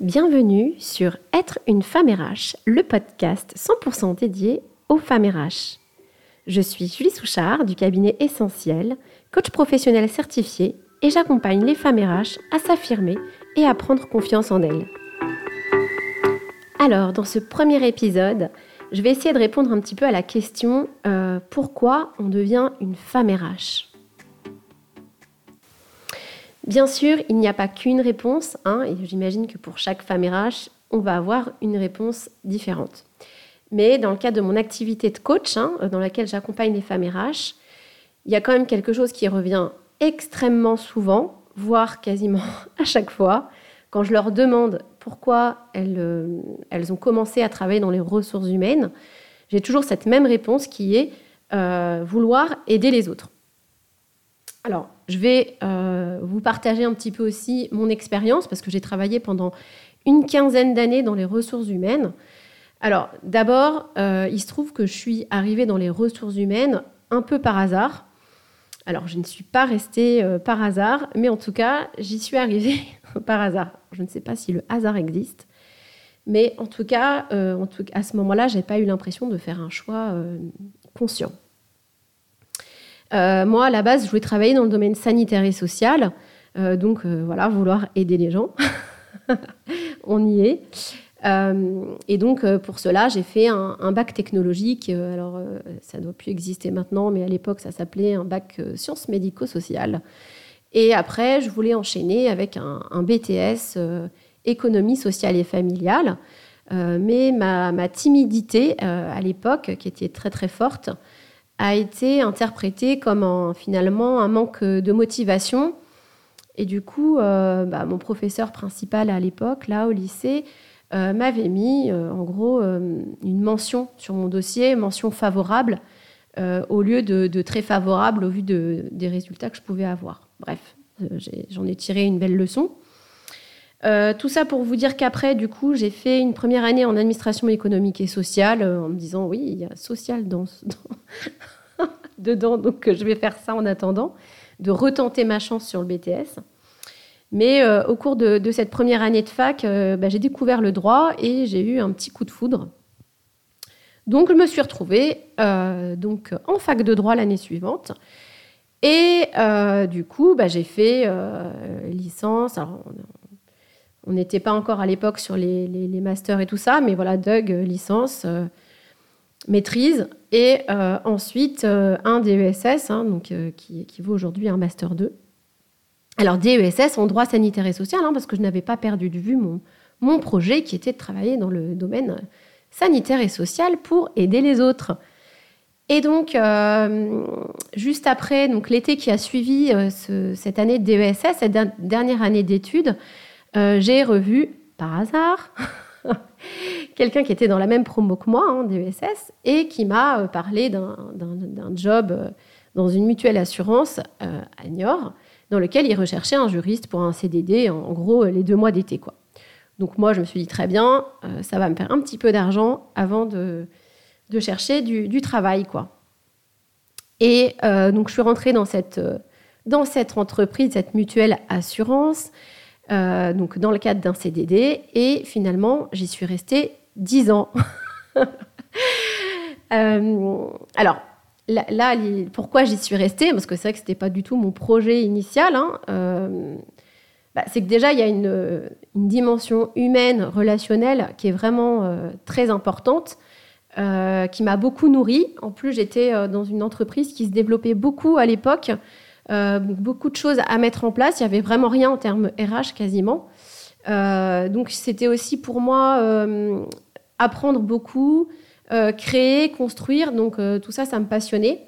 Bienvenue sur Être une femme RH, le podcast 100% dédié aux femmes RH. Je suis Julie Souchard du cabinet Essentiel, coach professionnel certifié et j'accompagne les femmes RH à s'affirmer et à prendre confiance en elles. Alors, dans ce premier épisode, je vais essayer de répondre un petit peu à la question euh, pourquoi on devient une femme RH Bien sûr, il n'y a pas qu'une réponse, hein, et j'imagine que pour chaque femme RH, on va avoir une réponse différente. Mais dans le cadre de mon activité de coach, hein, dans laquelle j'accompagne les femmes RH, il y a quand même quelque chose qui revient extrêmement souvent, voire quasiment à chaque fois, quand je leur demande pourquoi elles, euh, elles ont commencé à travailler dans les ressources humaines, j'ai toujours cette même réponse qui est euh, vouloir aider les autres. Alors, je vais euh, vous partager un petit peu aussi mon expérience parce que j'ai travaillé pendant une quinzaine d'années dans les ressources humaines. Alors, d'abord, euh, il se trouve que je suis arrivée dans les ressources humaines un peu par hasard. Alors, je ne suis pas restée euh, par hasard, mais en tout cas, j'y suis arrivée par hasard. Je ne sais pas si le hasard existe, mais en tout cas, à ce moment-là, je n'ai pas eu l'impression de faire un choix conscient. Euh, moi, à la base, je voulais travailler dans le domaine sanitaire et social. Euh, donc, euh, voilà, vouloir aider les gens. On y est. et donc, pour cela, j'ai fait un, bac technologique. alors, ça ne doit plus exister maintenant, mais à l'époque, ça s'appelait un bac sciences médico-sociales. Et après, je voulais enchaîner avec un, BTS économie sociale et familiale. mais ma, ma timidité à l'époque, qui était très très forte, a été interprété comme finalement un manque de motivation. Et du coup, euh, bah, mon professeur principal à l'époque, là au lycée, euh, m'avait mis euh, en gros une mention sur mon dossier, mention favorable, au lieu de, très favorable au vu des résultats que je pouvais avoir. Bref, j'en ai, tiré une belle leçon. Tout ça pour vous dire qu'après, du coup, j'ai fait une première année en administration économique et sociale en me disant oui, il y a social dans, dedans, donc je vais faire ça en attendant, de retenter ma chance sur le BTS. Mais euh, au cours de, cette première année de fac, euh, bah, j'ai découvert le droit et j'ai eu un petit coup de foudre. Donc je me suis retrouvée euh, donc, en fac de droit l'année suivante. Et du coup, bah, j'ai fait licence. on n'était pas encore à l'époque sur les, les, masters et tout ça, mais voilà, Doug, licence, maîtrise, et euh, ensuite euh, un DESS, hein, donc, euh, qui équivaut aujourd'hui un Master 2. Alors DESS en droit sanitaire et social, hein, parce que je n'avais pas perdu de vue mon, mon projet qui était de travailler dans le domaine sanitaire et social pour aider les autres. Et donc, juste après, donc l'été qui a suivi cette année de DESS, cette dernière année d'études, j'ai revu, par hasard, quelqu'un qui était dans la même promo que moi, en DESS, et qui m'a euh, parlé d'un job euh, dans une mutuelle assurance euh, à Niort, dans lequel il recherchait un juriste pour un CDD, en, gros les deux mois d'été. quoi. Donc moi, je me suis dit très bien, ça va me faire un petit peu d'argent avant de, chercher du, travail. quoi. Et donc je suis rentrée dans cette entreprise, cette mutuelle assurance. Euh, donc dans le cadre d'un CDD, et finalement, j'y suis restée 10 ans. Euh, alors, là, pourquoi j'y suis restée? Parce que c'est vrai que ce n'était pas du tout mon projet initial. Hein. Euh, bah, c'est que déjà, il y a une, dimension humaine, relationnelle, qui est vraiment très importante, qui m'a beaucoup nourrie. En plus, j'étais dans une entreprise qui se développait beaucoup à l'époque. Euh, beaucoup de choses à mettre en place. Il n'y avait vraiment rien en termes RH quasiment. Euh, donc c'était aussi pour moi euh, apprendre beaucoup, créer, construire. Donc tout ça, ça me passionnait.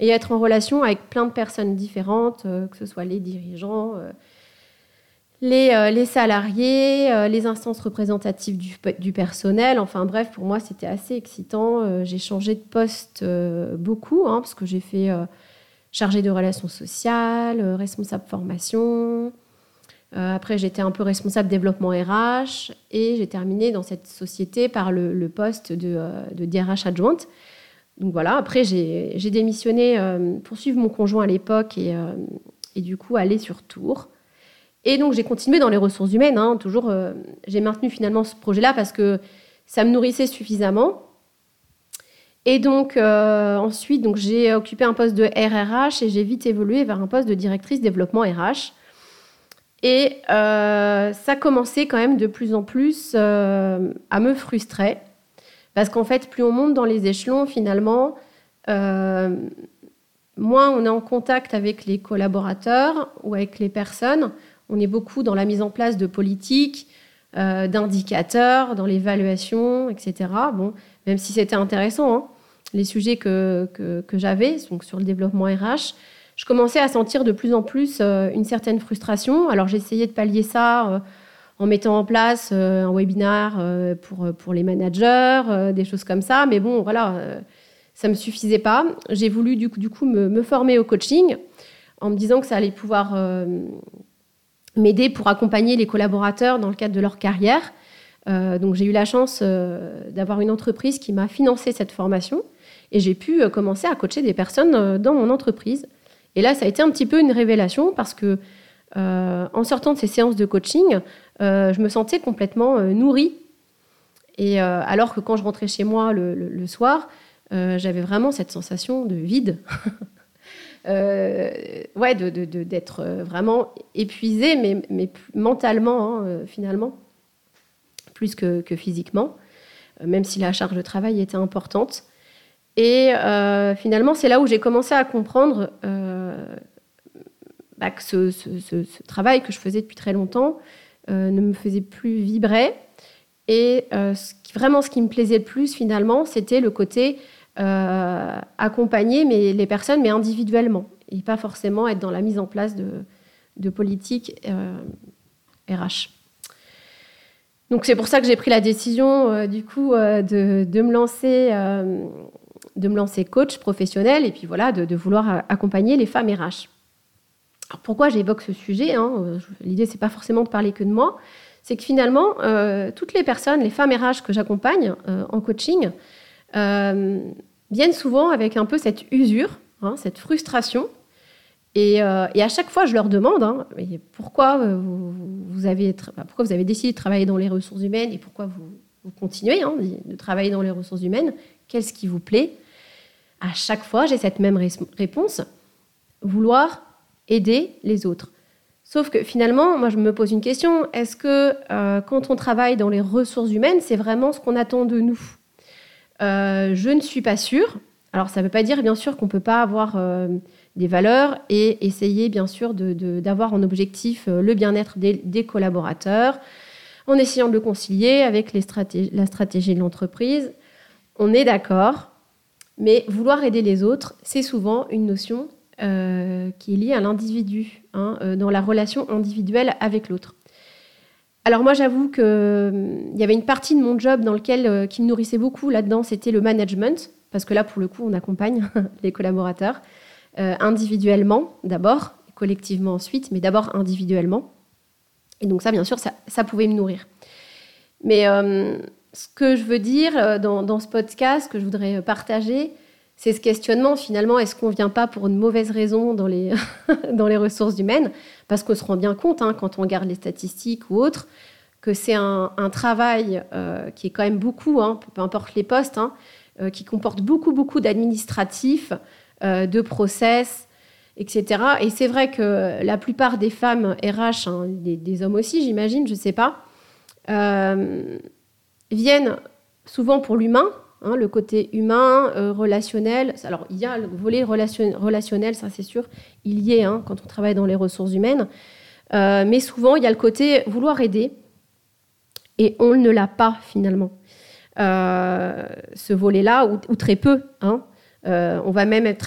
Et être en relation avec plein de personnes différentes, que ce soit les dirigeants, les, les, salariés, les instances représentatives du, du, personnel. Enfin bref, pour moi, c'était assez excitant. j'ai changé de poste beaucoup, hein, parce que j'ai fait chargée de relations sociales, euh, responsable formation. Euh, après, j'étais un peu responsable développement RH et j'ai terminé dans cette société par le, poste de, euh, de, DRH adjointe. Donc voilà, après, j'ai démissionné pour suivre mon conjoint à l'époque et, et, du coup aller sur Tours. Et donc j'ai continué dans les ressources humaines. Hein, toujours, j'ai maintenu finalement ce projet-là parce que ça me nourrissait suffisamment. Et donc ensuite, donc j'ai occupé un poste de RRH et j'ai vite évolué vers un poste de directrice développement RH. Et ça commençait quand même de plus en plus à me frustrer parce qu'en fait, plus on monte dans les échelons, finalement, euh, moins on est en contact avec les collaborateurs ou avec les personnes. On est beaucoup dans la mise en place de politiques, euh, d'indicateurs, dans l'évaluation, etc. Bon, même si c'était intéressant, hein, les sujets que, que, j'avais, donc sur le développement RH, je commençais à sentir de plus en plus euh, une certaine frustration. Alors j'essayais de pallier ça en mettant en place euh, un webinar euh, pour, pour les managers, euh, des choses comme ça. Mais bon, voilà, ça ne me suffisait pas. J'ai voulu du coup me, former au coaching en me disant que ça allait pouvoir m'aider pour accompagner les collaborateurs dans le cadre de leur carrière. donc j'ai eu la chance d'avoir une entreprise qui m'a financé cette formation et j'ai pu commencer à coacher des personnes dans mon entreprise. Et là, ça a été un petit peu une révélation parce que en sortant de ces séances de coaching, euh, je me sentais complètement euh, nourrie. Et euh, alors que quand je rentrais chez moi le, soir, j'avais vraiment cette sensation de vide. ouais, d'être vraiment épuisée, mais, mais mentalement, hein, finalement, plus que, physiquement, même si la charge de travail était importante. Et finalement, c'est là où j'ai commencé à comprendre bah, que ce, travail que je faisais depuis très longtemps, euh, ne me faisait plus vibrer. Et euh, vraiment, ce qui me plaisait le plus, finalement, c'était le côté euh, accompagner mais, les personnes, mais individuellement, et pas forcément être dans la mise en place de, de politique RH. Donc c'est pour ça que j'ai pris la décision, du coup, de, de, me lancer, de me lancer coach professionnel, et puis voilà, de, vouloir accompagner les femmes RH pourquoi j'évoque ce sujet hein, euh, L'idée, c'est pas forcément de parler que de moi. C'est que finalement, euh, toutes les personnes, les femmes RH que j'accompagne euh, en coaching, viennent souvent avec un peu cette usure, hein, cette frustration. Et, à chaque fois, je leur demande hein, pourquoi, vous, avez, pourquoi vous avez décidé de travailler dans les ressources humaines et pourquoi vous, continuez de travailler dans les ressources humaines? Qu'est-ce qui vous plaît? À chaque fois, j'ai cette même réponse. Vouloir aider les autres. Sauf que finalement, moi, je me pose une question. Est-ce que euh, quand on travaille dans les ressources humaines, c'est vraiment ce qu'on attend de nous? Euh, Je ne suis pas sûre. Alors, ça ne veut pas dire, bien sûr, qu'on ne peut pas avoir euh, des valeurs et essayer, bien sûr, d'avoir en objectif le bien-être des, collaborateurs, en essayant de le concilier avec la stratégie de l'entreprise. On est d'accord, mais vouloir aider les autres, c'est souvent une notion euh, qui est lié à l'individu, hein, euh, dans la relation individuelle avec l'autre. Alors moi, j'avoue qu'il euh, y avait une partie de mon job dans lequel qui me nourrissait beaucoup là-dedans, c'était le management, parce que là, pour le coup, on accompagne les collaborateurs individuellement d'abord, collectivement ensuite, mais d'abord individuellement. Et donc ça, bien sûr, ça, pouvait me nourrir. Mais ce que je veux dire dans, dans, ce podcast, que je voudrais partager, c'est ce questionnement finalement, est-ce qu'on ne vient pas pour une mauvaise raison dans les, dans les ressources humaines? Parce qu'on se rend bien compte, hein, quand on regarde les statistiques ou autres, que c'est un, travail euh, qui est quand même beaucoup, hein, peu importe les postes, hein, euh, qui comporte beaucoup, beaucoup d'administratifs, euh, de process, etc. Et c'est vrai que la plupart des femmes RH, des, hommes aussi, j'imagine, je ne sais pas, viennent souvent pour l'humain, Hein, le côté humain, euh, relationnel. Alors, il y a le volet relationnel, ça c'est sûr, il y est hein, quand on travaille dans les ressources humaines. Euh, mais souvent, il y a le côté vouloir aider, et on ne l'a pas finalement. Euh, ce volet-là, ou, très peu. Hein. on va même être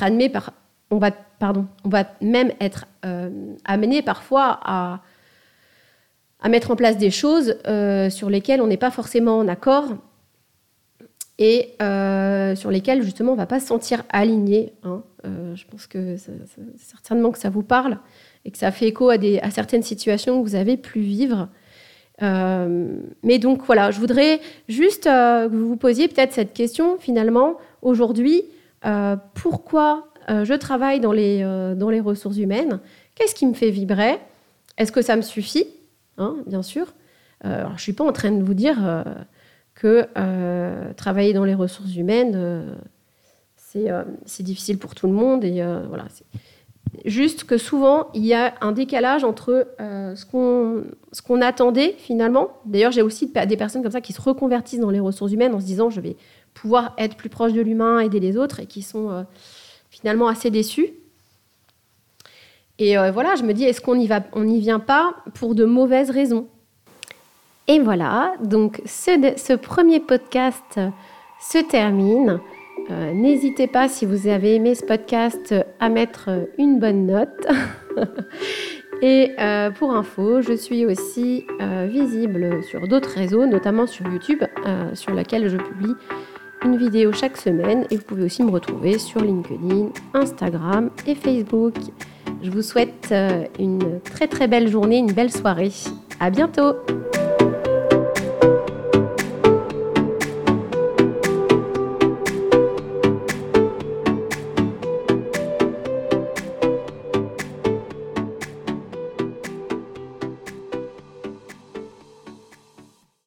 amené parfois à, à mettre en place des choses sur lesquelles on n'est pas forcément en accord et euh, sur lesquels justement on ne va pas se sentir aligné. Hein. Euh, je pense que certainement que ça vous parle et que ça fait écho à, certaines situations que vous avez pu vivre. Euh, mais donc voilà, je voudrais juste que vous vous posiez peut-être cette question finalement aujourd'hui, pourquoi je travaille dans les, dans les ressources humaines? Qu'est-ce qui me fait vibrer? Est-ce que ça me suffit? Hein, Bien sûr. je ne suis pas en train de vous dire que travailler dans les ressources humaines, c'est difficile pour tout le monde. Et voilà, Juste que souvent, il y a un décalage entre euh, ce qu'on attendait finalement. D'ailleurs, j'ai aussi des personnes comme ça qui se reconvertissent dans les ressources humaines en se disant je vais pouvoir être plus proche de l'humain, aider les autres, et qui sont euh, finalement assez déçus. Et euh, voilà, je me dis, est-ce qu'on n'y vient pas pour de mauvaises raisons? Et voilà, donc ce premier podcast se termine. Euh, n'hésitez pas, si vous avez aimé ce podcast, à mettre une bonne note. Et euh, pour info, je suis aussi euh, visible sur d'autres réseaux, notamment sur YouTube, sur laquelle je publie une vidéo chaque semaine. Et vous pouvez aussi me retrouver sur LinkedIn, Instagram et Facebook. Je vous souhaite une très très belle journée, une belle soirée. À bientôt!